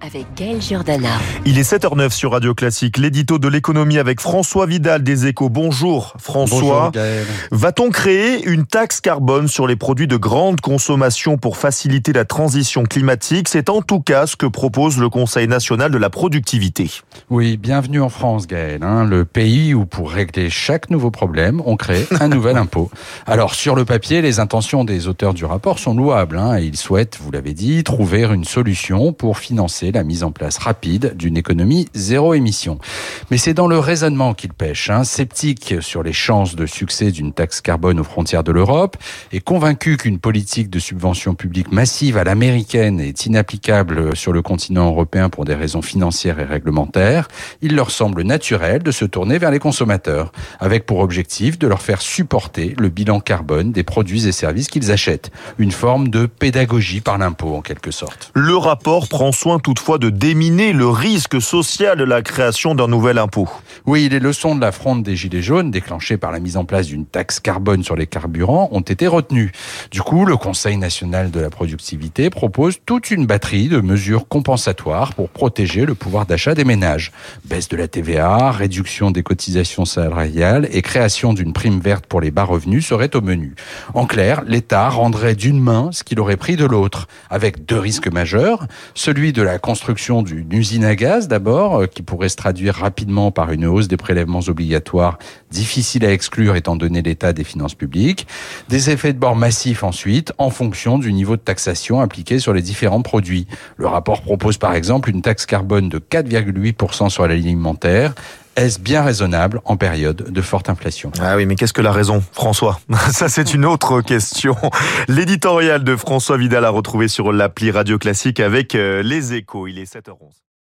avec Gaël Giordana. Il est 7h09 sur Radio Classique, l'édito de l'économie avec François Vidal des Échos. Bonjour François. Va-t-on créer une taxe carbone sur les produits de grande consommation pour faciliter la transition climatique? C'est en tout cas ce que propose le Conseil national de la productivité. Oui, bienvenue en France Gaël, hein, le pays où pour régler chaque nouveau problème, on crée un nouvel impôt. Alors sur le papier, les intentions des auteurs du rapport sont louables. Hein, et ils souhaitent, vous l'avez dit, trouver une solution pour financer la mise en place rapide d'une économie zéro émission. Mais c'est dans le raisonnement qu'il pêche. Hein. Sceptique sur les chances de succès d'une taxe carbone aux frontières de l'Europe et convaincu qu'une politique de subvention publique massive à l'américaine est inapplicable sur le continent européen pour des raisons financières et réglementaires, il leur semble naturel de se tourner vers les consommateurs, avec pour objectif de leur faire supporter le bilan carbone des produits et services qu'ils achètent. Une forme de pédagogie par l'impôt en quelque sorte. Le rapport prend soin toutefois fois de déminer le risque social de la création d'un nouvel impôt. Oui, les leçons de la fronde des Gilets jaunes, déclenchées par la mise en place d'une taxe carbone sur les carburants, ont été retenues. Du coup, le Conseil national de la productivité propose toute une batterie de mesures compensatoires pour protéger le pouvoir d'achat des ménages. Baisse de la TVA, réduction des cotisations salariales et création d'une prime verte pour les bas revenus seraient au menu. En clair, l'État rendrait d'une main ce qu'il aurait pris de l'autre, avec deux risques majeurs, celui de la construction d'une usine à gaz d'abord, euh, qui pourrait se traduire rapidement par une hausse des prélèvements obligatoires, difficile à exclure étant donné l'état des finances publiques. Des effets de bord massifs ensuite, en fonction du niveau de taxation appliqué sur les différents produits. Le rapport propose par exemple une taxe carbone de 4,8% sur l'alimentaire, est-ce bien raisonnable en période de forte inflation? Ah oui, mais qu'est-ce que la raison, François? Ça, c'est une autre question. L'éditorial de François Vidal a retrouvé sur l'appli Radio Classique avec euh, les échos. Il est 7h11.